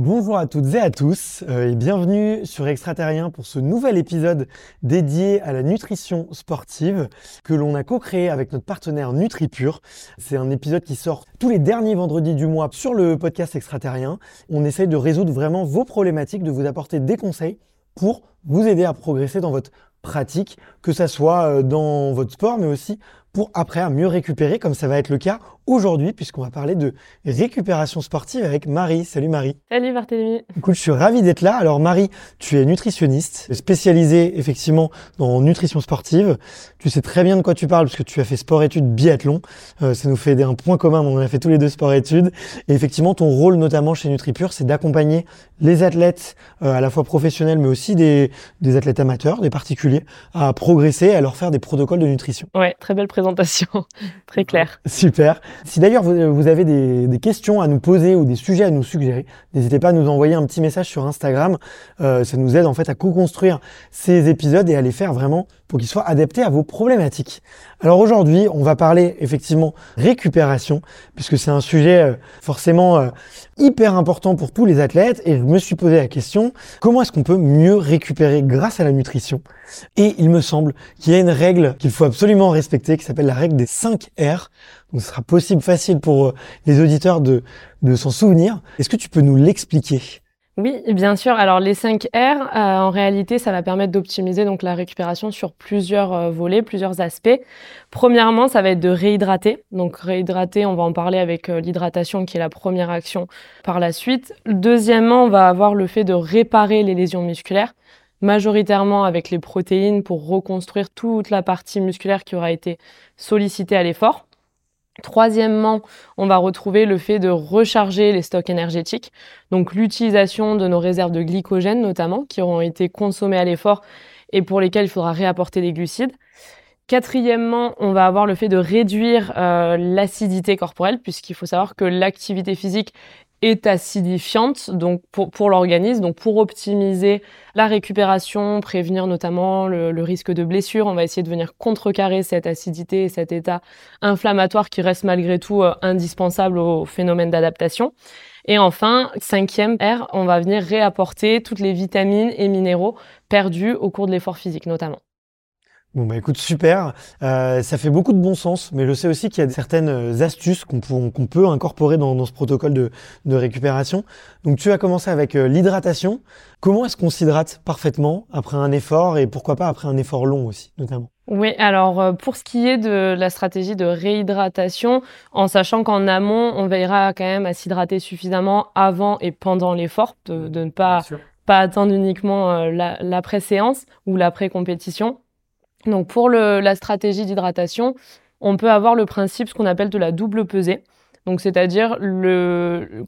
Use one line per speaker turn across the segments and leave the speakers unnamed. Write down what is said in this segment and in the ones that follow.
Bonjour à toutes et à tous euh, et bienvenue sur Extraterrien pour ce nouvel épisode dédié à la nutrition sportive que l'on a co-créé avec notre partenaire NutriPure. C'est un épisode qui sort tous les derniers vendredis du mois sur le podcast Extraterrien. On essaye de résoudre vraiment vos problématiques, de vous apporter des conseils pour vous aider à progresser dans votre pratique, que ça soit euh, dans votre sport mais aussi pour après à mieux récupérer comme ça va être le cas aujourd'hui, puisqu'on va parler de récupération sportive avec Marie. Salut Marie.
Salut Barthélémy.
Écoute, je suis ravi d'être là. Alors Marie, tu es nutritionniste, spécialisée effectivement dans nutrition sportive. Tu sais très bien de quoi tu parles, parce que tu as fait sport-études biathlon. Euh, ça nous fait un point commun, on a fait tous les deux sport-études. Et effectivement, ton rôle notamment chez NutriPure, c'est d'accompagner les athlètes, euh, à la fois professionnels, mais aussi des, des athlètes amateurs, des particuliers, à progresser, à leur faire des protocoles de nutrition.
Ouais, très belle présentation, très claire.
Super. Si d'ailleurs vous, avez des, questions à nous poser ou des sujets à nous suggérer, n'hésitez pas à nous envoyer un petit message sur Instagram. Euh, ça nous aide en fait à co-construire ces épisodes et à les faire vraiment pour qu'ils soient adaptés à vos problématiques. Alors aujourd'hui, on va parler effectivement récupération, puisque c'est un sujet euh, forcément euh, hyper important pour tous les athlètes. Et je me suis posé la question, comment est-ce qu'on peut mieux récupérer grâce à la nutrition? Et il me semble qu'il y a une règle qu'il faut absolument respecter, qui s'appelle la règle des 5 R. Donc ce sera possible, facile pour euh, les auditeurs de, de s'en souvenir. Est-ce que tu peux nous l'expliquer?
Oui, bien sûr. Alors les 5 R, euh, en réalité, ça va permettre d'optimiser donc la récupération sur plusieurs euh, volets, plusieurs aspects. Premièrement, ça va être de réhydrater. Donc réhydrater, on va en parler avec l'hydratation qui est la première action par la suite. Deuxièmement, on va avoir le fait de réparer les lésions musculaires majoritairement avec les protéines pour reconstruire toute la partie musculaire qui aura été sollicitée à l'effort. Troisièmement, on va retrouver le fait de recharger les stocks énergétiques, donc l'utilisation de nos réserves de glycogène notamment, qui auront été consommées à l'effort et pour lesquelles il faudra réapporter des glucides. Quatrièmement, on va avoir le fait de réduire euh, l'acidité corporelle, puisqu'il faut savoir que l'activité physique est acidifiante donc pour, pour l'organisme. Donc pour optimiser la récupération, prévenir notamment le, le, risque de blessure, on va essayer de venir contrecarrer cette acidité et cet état inflammatoire qui reste malgré tout euh, indispensable au phénomène d'adaptation. Et enfin, cinquième R, on va venir réapporter toutes les vitamines et minéraux perdus au cours de l'effort physique notamment.
Bon bah écoute super, euh, ça fait beaucoup de bon sens, mais je sais aussi qu'il y a certaines euh, astuces qu'on peut, incorporer dans, ce protocole de, récupération. Donc tu as commencé avec euh, l'hydratation. Comment est-ce qu'on s'hydrate parfaitement après un effort et pourquoi pas après un effort long aussi notamment?
Oui, alors pour ce qui est de la stratégie de réhydratation, en sachant qu'en amont, on veillera quand même à s'hydrater suffisamment avant et pendant l'effort, de, ne pas, pas attendre uniquement l'après-séance ou l'après-compétition. Donc pour la stratégie d'hydratation, on peut avoir le principe ce qu'on appelle de la double pesée. Donc c'est-à-dire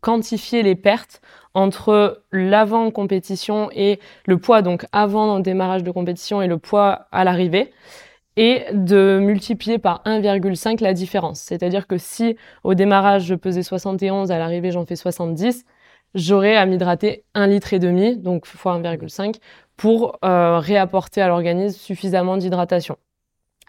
quantifier les pertes entre l'avant compétition et le poids donc avant le démarrage de compétition et le poids à l'arrivée et de multiplier par 1,5 la différence. C'est-à-dire que si au démarrage je pesais 71, à l'arrivée j'en fais 70, j'aurai à m'hydrater un litre et demi, donc fois 1,5, pour euh, réapporter à l'organisme suffisamment d'hydratation.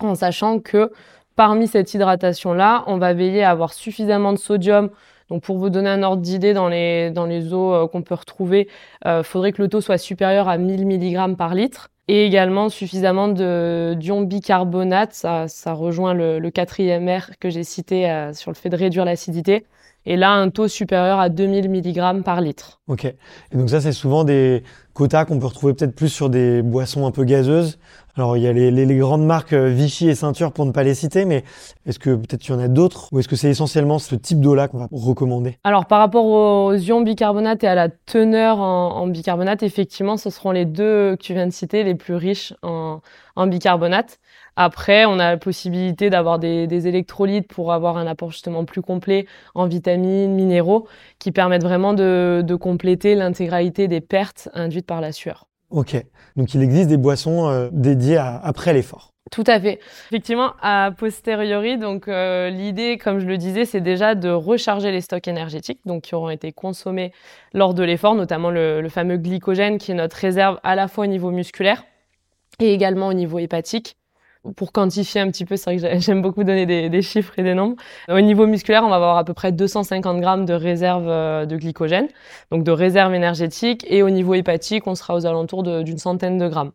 En sachant que parmi cette hydratation-là, on va veiller à avoir suffisamment de sodium. Donc pour vous donner un ordre d'idée dans les, dans les eaux euh, qu'on peut retrouver, il euh, faudrait que le taux soit supérieur à 1000 mg par litre et également suffisamment d'ion bicarbonate. Ça, ça rejoint le quatrième R que j'ai cité sur le fait de réduire l'acidité et là un taux supérieur à 2000 mg par litre.
Ok. Et donc ça c'est souvent des quotas qu'on peut retrouver peut-être plus sur des boissons un peu gazeuses. Alors il y a les, les, grandes marques euh, Vichy et Ceinture pour ne pas les citer, mais est-ce que peut-être il y en a d'autres? Ou est-ce que c'est essentiellement ce type d'eau-là qu'on va recommander?
Alors par rapport aux ions bicarbonate et à la teneur en, en, bicarbonate, effectivement ce seront les deux que tu viens de citer les plus riches en, en bicarbonate. Après, on a la possibilité d'avoir des, électrolytes pour avoir un apport justement plus complet en vitamines, minéraux, qui permettent vraiment de, compléter l'intégralité des pertes induites par la sueur.
Ok, donc il existe des boissons euh, dédiées après l'effort.
Tout à fait. Effectivement, a posteriori, donc euh, l'idée, comme je le disais, c'est déjà de recharger les stocks énergétiques, donc qui auront été consommés lors de l'effort, notamment le fameux glycogène qui est notre réserve à la fois au niveau musculaire et également au niveau hépatique pour quantifier un petit peu, c'est vrai que j'aime beaucoup donner des, chiffres et des nombres. Au niveau musculaire, on va avoir à peu près 250 grammes de réserve euh, de glycogène, donc de réserve énergétique, et au niveau hépatique, on sera aux alentours d'une centaine de grammes.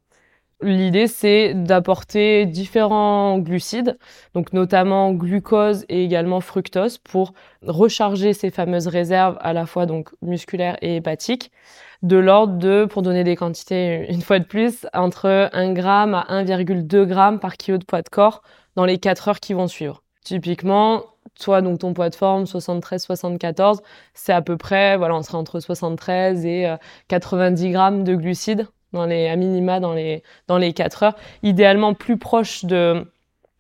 L'idée, c'est d'apporter différents glucides, donc notamment glucose et également fructose, pour recharger ces fameuses réserves à la fois donc musculaires et hépatiques, de l'ordre de, pour donner des quantités une fois de plus, entre 1 g à 1,2 g par kilo de poids de corps dans les 4 heures qui vont suivre. Typiquement, toi, donc ton poids de forme 73-74, c'est à peu près, voilà, on serait entre 73 et 90 euh, grammes de glucides dans les, à minima dans les, dans les 4 heures. Idéalement plus proche de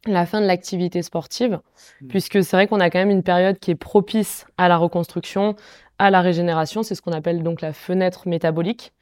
la fin de l'activité sportive, mmh. puisque c'est vrai qu'on a quand même une période qui est propice à la reconstruction, à la régénération. C'est ce qu'on appelle donc la fenêtre métabolique,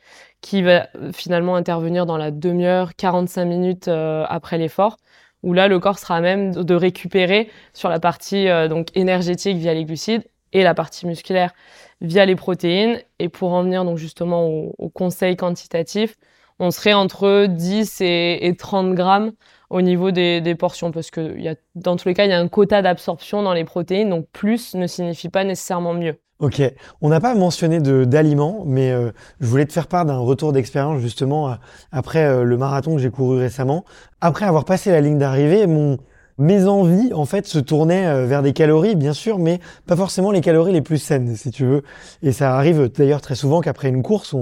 qui va euh, finalement intervenir dans la demi-heure, 45 minutes euh, après l'effort, où là, le corps sera à même de récupérer sur la partie euh, donc énergétique via les glucides et la partie musculaire via les protéines. Et pour en venir donc justement au, conseil quantitatif, on serait entre 10 et, 30 grammes au niveau des, portions, parce que y a, dans tous les cas, il y a un quota d'absorption dans les protéines, donc plus ne signifie pas nécessairement mieux.
Ok, on n'a pas mentionné d'aliments, mais euh, je voulais te faire part d'un retour d'expérience justement après euh, le marathon que j'ai couru récemment. Après avoir passé la ligne d'arrivée, mon, mes envies en fait se tournaient euh, vers des calories bien sûr mais pas forcément les calories les plus saines si tu veux. Et ça arrive d'ailleurs très souvent qu'après une course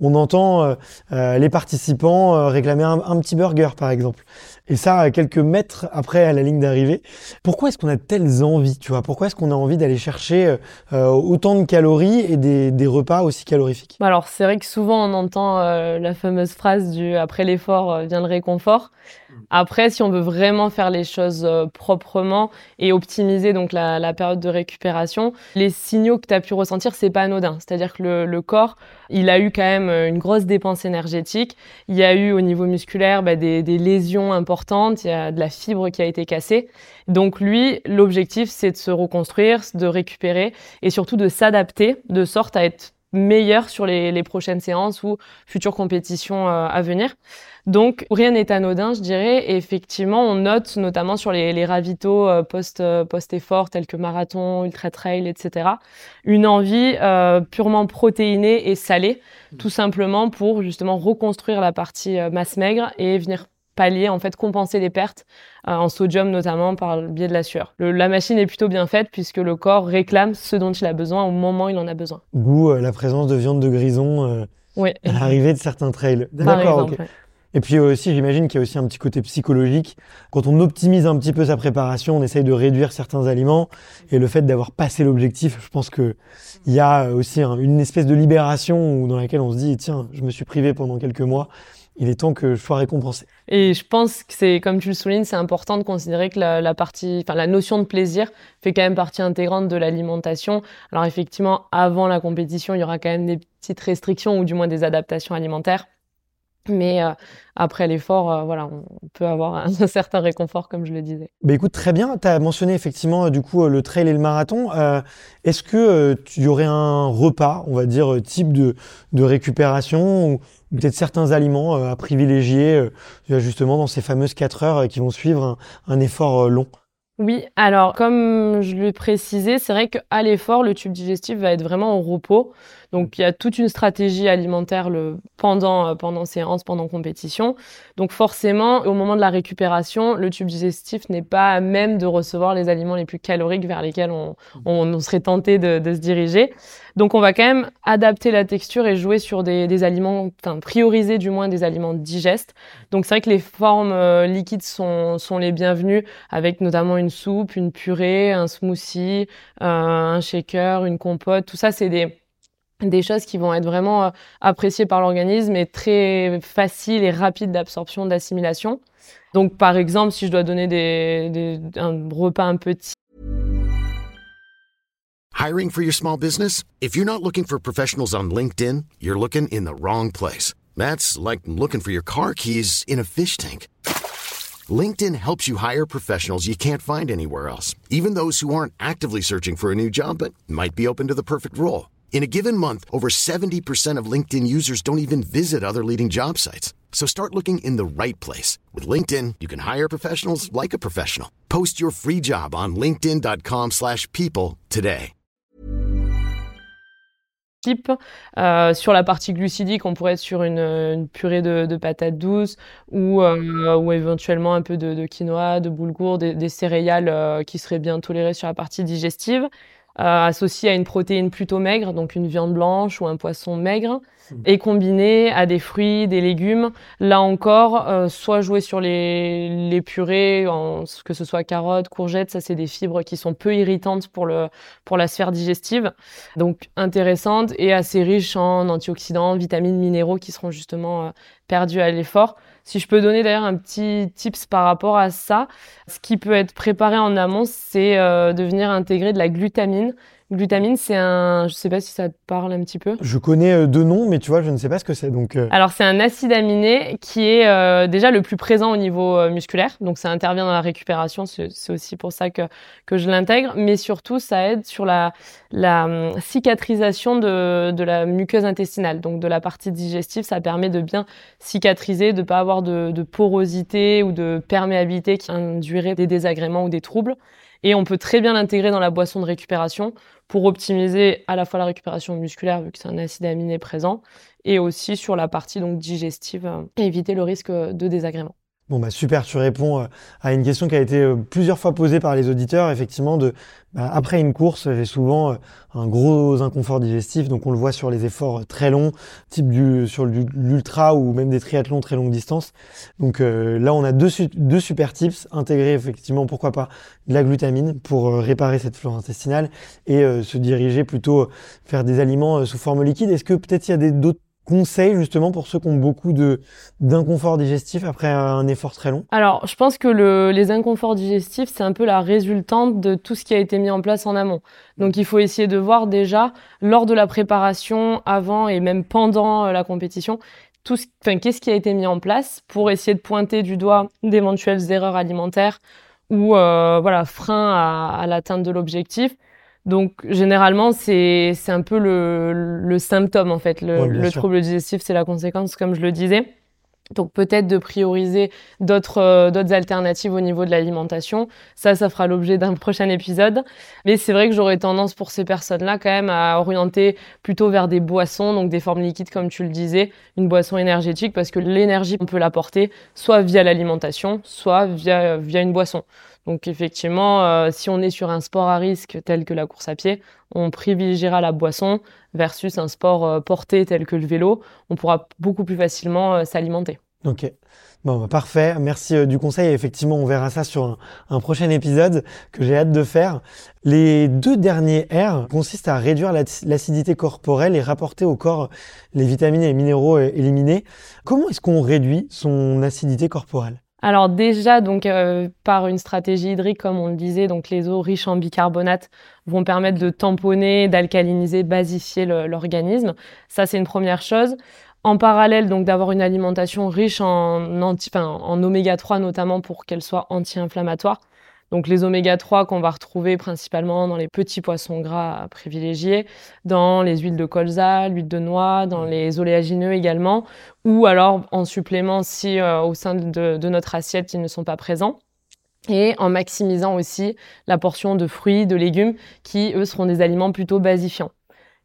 on, entend euh, euh, les participants réclamer un, petit burger par exemple. Et ça quelques mètres après à la ligne d'arrivée pourquoi est-ce qu'on a telles envies tu vois? Pourquoi est-ce qu'on a envie d'aller chercher autant de calories et des, des repas aussi calorifiques?
Bah alors c'est vrai que souvent on entend la fameuse phrase du après l'effort vient le réconfort après, si on veut vraiment faire les choses euh, proprement et optimiser donc la, période de récupération, les signaux que tu as pu ressentir, c'est pas anodin. C'est-à-dire que le, le, corps, il a eu quand même euh, une grosse dépense énergétique. Il y a eu au niveau musculaire bah, des, des lésions importantes, il y a de la fibre qui a été cassée. Donc lui, l'objectif, c'est de se reconstruire, de récupérer et surtout de s'adapter de sorte à être meilleur sur les, les, prochaines séances ou futures compétitions euh, à venir. Donc rien n'est anodin, je dirais. Et effectivement, on note notamment sur les, les ravitaux euh, post euh, post effort tels que marathon, ultra trail, etc. Une envie purement protéinée et salée, tout simplement pour justement reconstruire la partie masse maigre et venir pallier, en fait, compenser les pertes en sodium notamment par le biais de la sueur. la machine est plutôt bien faite puisque le corps réclame ce dont il a besoin au moment où il en a besoin.
D'où la présence de viande de grison
oui.
à l'arrivée de certains trails.
D'accord.
Et puis aussi, j'imagine qu'il y a aussi un petit côté psychologique. Quand on optimise un petit peu sa préparation, on essaye de réduire certains aliments. Et le fait d'avoir passé l'objectif, je pense qu'il y a aussi une espèce de libération dans laquelle on se dit, tiens, je me suis privé pendant quelques mois. Il est temps que je sois récompensé.
Et je pense que c'est, comme tu le soulignes, c'est important de considérer que la, partie, enfin, la notion de plaisir fait quand même partie intégrante de l'alimentation. Alors effectivement, avant la compétition, il y aura quand même des petites restrictions ou du moins des adaptations alimentaires. Mais euh, après l'effort, euh, voilà, on peut avoir un, certain réconfort, comme je le disais.
Bah écoute, très bien. Tu as mentionné effectivement euh, du coup le trail et le marathon. Est-ce que tu y aurait un repas, on va dire, type de, de récupération ou peut-être certains aliments à privilégier justement dans ces fameuses 4 heures qui vont suivre un effort long?
Oui, alors comme je l'ai précisé, c'est vrai qu'à l'effort, le tube digestif va être vraiment au repos. Donc il y a toute une stratégie alimentaire euh, pendant séance, pendant compétition. Donc forcément, au moment de la récupération, le tube digestif n'est pas à même de recevoir les aliments les plus caloriques vers lesquels on, serait tenté de, se diriger. Donc on va quand même adapter la texture et jouer sur des, aliments, enfin prioriser du moins des aliments digestes. Donc c'est vrai que les formes euh, liquides sont, sont les bienvenues, avec notamment une soupe, une purée, un smoothie, euh, un shaker, une compote. Tout ça, c'est des des choses qui vont être vraiment euh, appréciées par l'organisme et très faciles et rapides d'absorption, d'assimilation. Donc, par exemple, si je dois donner des, des, un repas un petit.
Hiring for your small business? If you're not looking for professionals on LinkedIn, you're looking in the wrong place. That's like looking for your car keys in a fish tank. LinkedIn helps you hire professionals you can't find anywhere else, even those who aren't actively searching for a new job but might be open to the perfect role. In a given month, over 70% of LinkedIn users don't even visit other leading job sites. So start looking in the right place. With LinkedIn, you can hire professionals like a professional. Post your free job on linkedin.com slash people today.
Euh, sur la partie glucidique, on pourrait être sur une, une purée de, de, patates douces ou, euh, ou éventuellement un peu de, de quinoa, de boulgour, des, des céréales euh, qui seraient bien tolérées sur la partie digestive. Euh, associé à une protéine plutôt maigre, donc une viande blanche ou un poisson maigre. Et combiné à des fruits, des légumes. Là encore, euh, soit jouer sur les, purées, que ce soit carottes, courgettes, ça c'est des fibres qui sont peu irritantes pour, le, pour la sphère digestive, donc intéressantes et assez riches en antioxydants, vitamines, minéraux qui seront justement euh, perdus à l'effort. Si je peux donner d'ailleurs un petit tips par rapport à ça, ce qui peut être préparé en amont, c'est euh, de venir intégrer de la glutamine Glutamine, c'est un, je sais pas si ça te parle un petit peu.
Je connais euh, deux noms, mais tu vois, je ne sais pas ce que c'est. Donc. Euh.
Alors c'est un acide aminé qui est euh, déjà le plus présent au niveau musculaire, donc ça intervient dans la récupération. C'est aussi pour ça que que je l'intègre, mais surtout ça aide sur la la hum, cicatrisation de de la muqueuse intestinale, donc de la partie digestive. Ça permet de bien cicatriser, de pas avoir de, de porosité ou de perméabilité qui induirait des désagréments ou des troubles. Et on peut très bien l'intégrer dans la boisson de récupération pour optimiser à la fois la récupération musculaire, vu que c'est un acide aminé présent, et aussi sur la partie donc digestive, euh, éviter le risque de désagrément.
Bon bah super, tu réponds euh, à une question qui a été euh, plusieurs fois posée par les auditeurs, effectivement, de bah, après une course, j'ai souvent euh, un gros inconfort digestif, donc on le voit sur les efforts très longs, type du sur l'ultra ou même des triathlons très longue distance. Donc là, on a deux, super tips, intégrer effectivement, pourquoi pas, de la glutamine pour réparer cette flore intestinale et se diriger plutôt faire des aliments sous forme liquide. Est-ce que peut-être il y a d'autres conseils justement pour ceux qui ont beaucoup de d'inconfort digestif après un effort très long?
Alors, je pense que le, les inconforts digestifs, c'est un peu la résultante de tout ce qui a été mis en place en amont. Donc, il faut essayer de voir déjà lors de la préparation, avant et même pendant euh, la compétition, tout qu'est-ce qui a été mis en place pour essayer de pointer du doigt d'éventuelles erreurs alimentaires ou euh, voilà frein à, à l'atteinte de l'objectif donc généralement c'est un peu le, le symptôme en fait. Le, le trouble digestif c'est la conséquence comme je le disais. Donc peut-être de prioriser d'autres euh, d'autres alternatives au niveau de l'alimentation. Ça, ça fera l'objet d'un prochain épisode. Mais c'est vrai que j'aurais tendance pour ces personnes-là quand même à orienter plutôt vers des boissons, donc des formes liquides comme tu le disais, une boisson énergétique parce que l'énergie on peut l'apporter soit via l'alimentation, soit via via une boisson. Donc effectivement, euh, si on est sur un sport à risque tel que la course à pied, on privilégiera la boisson versus un sport euh, porté tel que le vélo. On pourra beaucoup plus facilement euh, s'alimenter.
Ok. Bon, bah, parfait. Merci du conseil. Effectivement, on verra ça sur un, prochain épisode que j'ai hâte de faire. Les deux derniers R consistent à réduire l'acidité corporelle et rapporter au corps les vitamines et minéraux éliminés. Comment est-ce qu'on réduit son acidité corporelle?
Alors déjà, donc euh, par une stratégie hydrique, comme on le disait, donc les eaux riches en bicarbonate vont permettre de tamponner, d'alcaliniser, basifier l'organisme. Ça, c'est une première chose. En parallèle, donc d'avoir une alimentation riche en, en oméga 3 notamment pour qu'elle soit anti-inflammatoire. Donc les oméga 3 qu'on va retrouver principalement dans les petits poissons gras privilégiés, dans les huiles de colza, l'huile de noix, dans les oléagineux également, ou alors en supplément si euh, au sein de, de notre assiette ils ne sont pas présents et en maximisant aussi la portion de fruits, de légumes qui, eux, seront des aliments plutôt basifiants.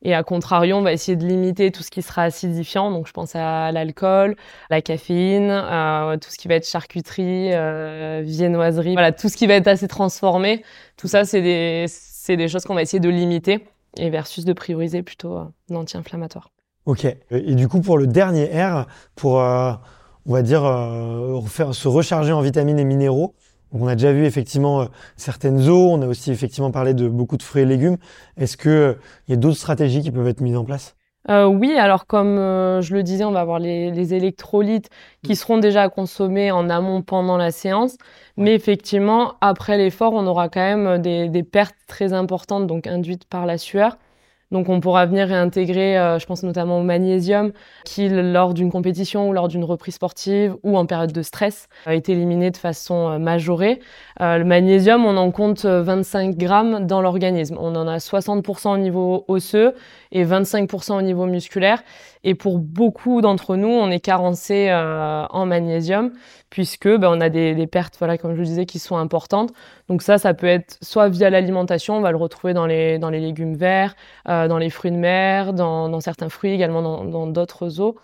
Et à contrario, on va essayer de limiter tout ce qui sera acidifiant. Donc, je pense à l'alcool, la caféine, euh, tout ce qui va être charcuterie, euh, viennoiserie. Voilà, tout ce qui va être assez transformé. Tout ça, c'est des, c'est des choses qu'on va essayer de limiter et versus de prioriser plutôt euh, l'anti-inflammatoire.
Ok. Et du coup, pour le dernier R, pour, euh, on va dire, faire, se recharger en vitamines et minéraux, on a déjà vu effectivement euh, certaines eaux, on a aussi effectivement parlé de beaucoup de fruits et légumes. Est-ce qu'il euh, y a d'autres stratégies qui peuvent être mises en place?
Euh, oui, alors comme je le disais, on va avoir les, électrolytes qui seront déjà consommés en amont pendant la séance, mais effectivement, après l'effort, on aura quand même des, des pertes très importantes, donc induites par la sueur. Donc on pourra venir réintégrer, euh, je pense notamment au magnésium, qui lors d'une compétition ou lors d'une reprise sportive ou en période de stress a été éliminé de façon euh, majorée. Euh, le magnésium, on en compte 25 grammes dans l'organisme. On en a 60% au niveau osseux et 25% au niveau musculaire. Et pour beaucoup d'entre nous, on est carencé en magnésium puisque ben, on a des, pertes, voilà, comme je le disais, qui sont importantes. Donc ça, ça peut être soit via l'alimentation, on va le retrouver dans les, dans les légumes verts, euh, dans les fruits de mer, dans certains fruits, également dans d'autres eaux.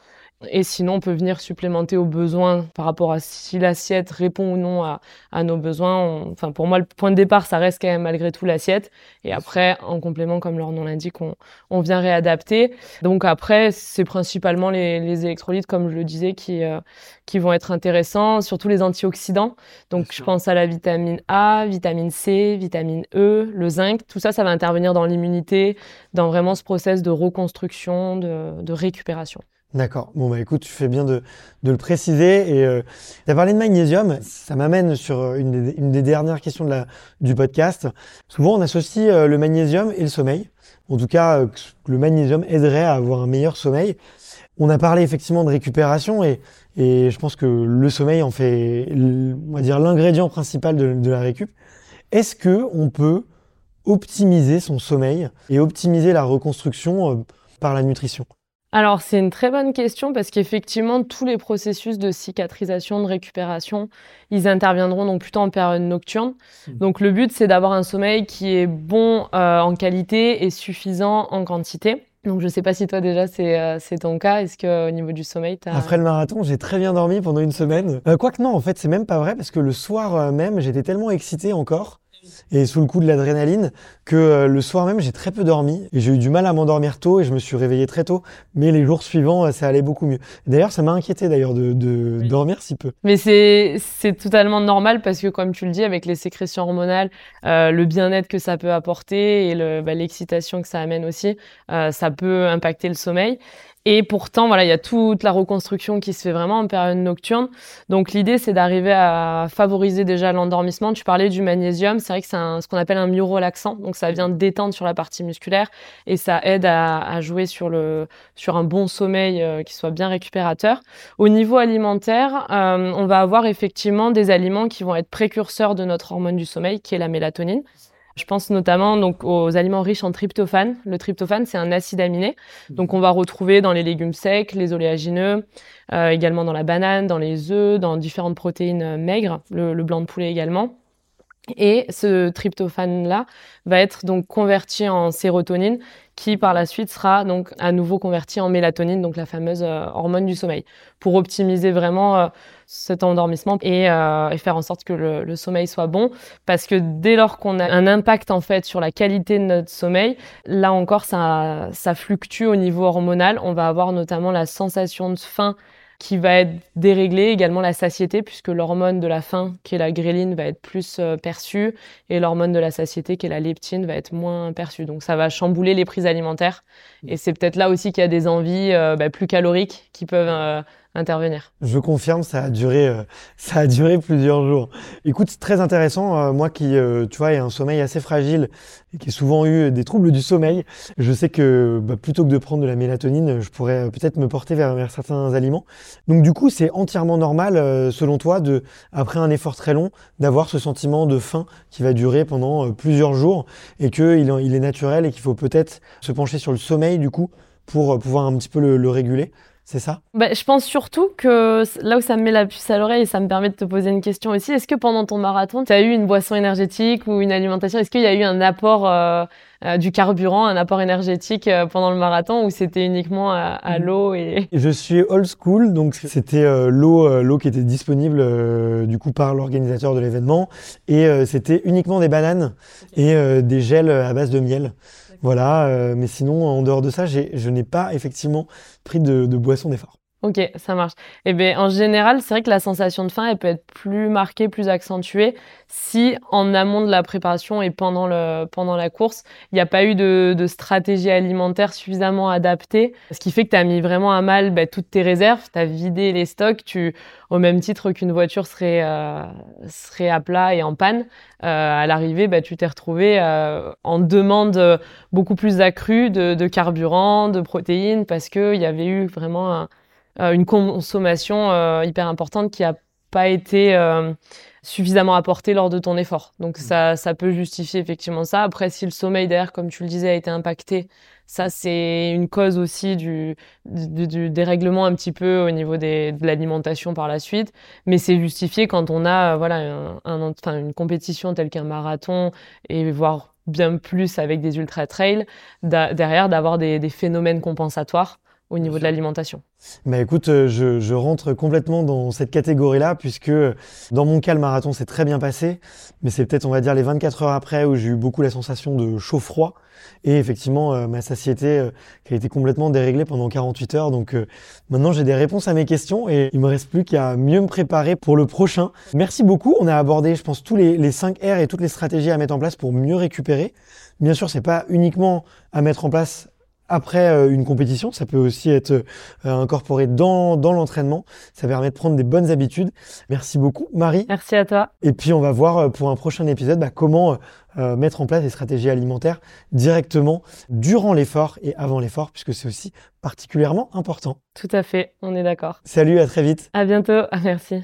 Et sinon, on peut venir supplémenter aux besoins par rapport à si l'assiette répond ou non à, à nos besoins. enfin, pour moi, le point de départ, ça reste quand même malgré tout l'assiette. Et après, en complément, comme leur nom l'indique, on, on, vient réadapter. Donc après, c'est principalement les, les, électrolytes, comme je le disais, qui, euh, qui vont être intéressants, surtout les antioxydants. Donc je pense à la vitamine A, vitamine C, vitamine E, le zinc. Tout ça, ça va intervenir dans l'immunité, dans vraiment ce process de reconstruction, de, de récupération.
D'accord. Bon, bah écoute, tu fais bien de, de le préciser. Et euh, tu as parlé de magnésium. Ça m'amène sur euh, une des, une des, dernières questions de la, du podcast. Souvent, on associe euh, le magnésium et le sommeil. En tout cas, euh, le magnésium aiderait à avoir un meilleur sommeil. On a parlé effectivement de récupération et, et je pense que le sommeil en fait, on va dire, l'ingrédient principal de, de la récup. Est-ce que on peut optimiser son sommeil et optimiser la reconstruction par la nutrition?
Alors c'est une très bonne question parce qu'effectivement tous les processus de cicatrisation, de récupération, ils interviendront donc plutôt en période nocturne. Mmh. Donc le but c'est d'avoir un sommeil qui est bon euh, en qualité et suffisant en quantité. Donc je sais pas si toi déjà c'est euh, ton cas. Est-ce que au niveau du sommeil,
as... après le marathon, j'ai très bien dormi pendant une semaine. Euh, Quoique non, en fait c'est même pas vrai parce que le soir euh, même j'étais tellement excité encore et sous le coup de l'adrénaline que euh, le soir même j'ai très peu dormi et j'ai eu du mal à m'endormir tôt et je me suis réveillé très tôt. Mais les jours suivants euh, ça allait beaucoup mieux. D'ailleurs ça m'a inquiété d'ailleurs de, de dormir si peu.
Mais c'est totalement normal parce que comme tu le dis avec les sécrétions hormonales euh, le bien-être que ça peut apporter et le bah, l'excitation que ça amène aussi euh, ça peut impacter le sommeil et pourtant, voilà, il y a toute la reconstruction qui se fait vraiment en période nocturne. Donc l'idée, c'est d'arriver à favoriser déjà l'endormissement. Tu parlais du magnésium, c'est vrai que c'est ce qu'on appelle un myorelaxant. Donc ça vient détendre sur la partie musculaire et ça aide à, jouer sur le sur un bon sommeil euh, qui soit bien récupérateur. Au niveau alimentaire, euh, on va avoir effectivement des aliments qui vont être précurseurs de notre hormone du sommeil, qui est la mélatonine. Je pense notamment donc aux aliments riches en tryptophane. Le tryptophane, c'est un acide aminé, donc on va retrouver dans les légumes secs, les oléagineux, euh, également dans la banane, dans les œufs, dans différentes protéines maigres, le, le blanc de poulet également. Et ce tryptophane-là va être donc converti en sérotonine, qui par la suite sera donc à nouveau converti en mélatonine, donc la fameuse euh, hormone du sommeil, pour optimiser vraiment euh, cet endormissement et, euh, et, faire en sorte que le, le, sommeil soit bon. Parce que dès lors qu'on a un impact en fait sur la qualité de notre sommeil, là encore ça, ça fluctue au niveau hormonal. On va avoir notamment la sensation de faim qui va être déréglée, également la satiété, puisque l'hormone de la faim, qui est la gréline, va être plus euh, perçue, et l'hormone de la satiété, qui est la leptine, va être moins perçue. Donc ça va chambouler les prises alimentaires. Et c'est peut-être là aussi qu'il y a des envies euh, bah, plus caloriques qui peuvent euh, intervenir.
Je confirme, ça a duré, euh, ça a duré plusieurs jours. Écoute, c'est très intéressant. Euh, moi qui, euh, tu vois, ai un sommeil assez fragile et qui ai souvent eu des troubles du sommeil, je sais que bah, plutôt que de prendre de la mélatonine, je pourrais peut-être me porter vers, certains aliments. Donc du coup, c'est entièrement normal, selon toi, de après un effort très long, d'avoir ce sentiment de faim qui va durer pendant plusieurs jours et que il, est naturel et qu'il faut peut-être se pencher sur le sommeil du coup pour pouvoir un petit peu le réguler. C'est ça?
Bah, Je pense surtout que là où ça me met la puce à l'oreille et ça me permet de te poser une question aussi, est-ce que pendant ton marathon, tu as eu une boisson énergétique ou une alimentation? Est-ce qu'il y a eu un apport euh, euh, du carburant, un apport énergétique euh, pendant le marathon ou c'était uniquement à, à mmh. l'eau et...
Je suis old school, donc c'était l'eau l'eau qui était disponible du coup par l'organisateur de l'événement et c'était uniquement des bananes et des gels à base de miel. Voilà, euh, mais sinon, en dehors de ça, je n'ai pas effectivement pris de, de boisson d'effort.
Ok, ça marche. Eh bien, en général, c'est vrai que la sensation de faim, elle peut être plus marquée, plus accentuée si en amont de la préparation et pendant le pendant la course, il n'y a pas eu de, stratégie alimentaire suffisamment adaptée, ce qui fait que tu as mis vraiment à mal bah, toutes tes réserves, tu as vidé les stocks, tu au même titre qu'une voiture serait euh, serait à plat et en panne, euh, à l'arrivée, bah, tu t'es retrouvé euh, en demande beaucoup plus accrue de, de carburant, de protéines, parce qu'il y avait eu vraiment un, une consommation euh, hyper importante qui a pas été euh, suffisamment apportée lors de ton effort. Donc mmh. ça, ça peut justifier effectivement ça. Après, si le sommeil d'air, comme tu le disais, a été impacté, ça c'est une cause aussi du, du, du, dérèglement un petit peu au niveau des, de l'alimentation par la suite. Mais c'est justifié quand on a voilà un, un, enfin, une compétition telle qu'un marathon et voire bien plus avec des ultra trails derrière d'avoir des, des phénomènes compensatoires au niveau de l'alimentation
bah écoute, euh, je, je, rentre complètement dans cette catégorie-là, puisque dans mon cas, le marathon s'est très bien passé, mais c'est peut-être, on va dire, les 24 heures après où j'ai eu beaucoup la sensation de chaud-froid, et effectivement, euh, ma satiété euh, qui a été complètement déréglée pendant 48 heures. Donc maintenant, j'ai des réponses à mes questions, et il me reste plus qu'à mieux me préparer pour le prochain. Merci beaucoup, on a abordé, je pense, tous les, les 5 R et toutes les stratégies à mettre en place pour mieux récupérer. Bien sûr, c'est pas uniquement à mettre en place après euh, une compétition. Ça peut aussi être euh, incorporé dans, dans l'entraînement. Ça permet de prendre des bonnes habitudes. Merci beaucoup, Marie.
Merci à toi.
Et puis, on va voir euh, pour un prochain épisode bah, comment mettre en place des stratégies alimentaires directement durant l'effort et avant l'effort, puisque c'est aussi particulièrement important.
Tout à fait, on est d'accord.
Salut, à très vite.
À bientôt, merci.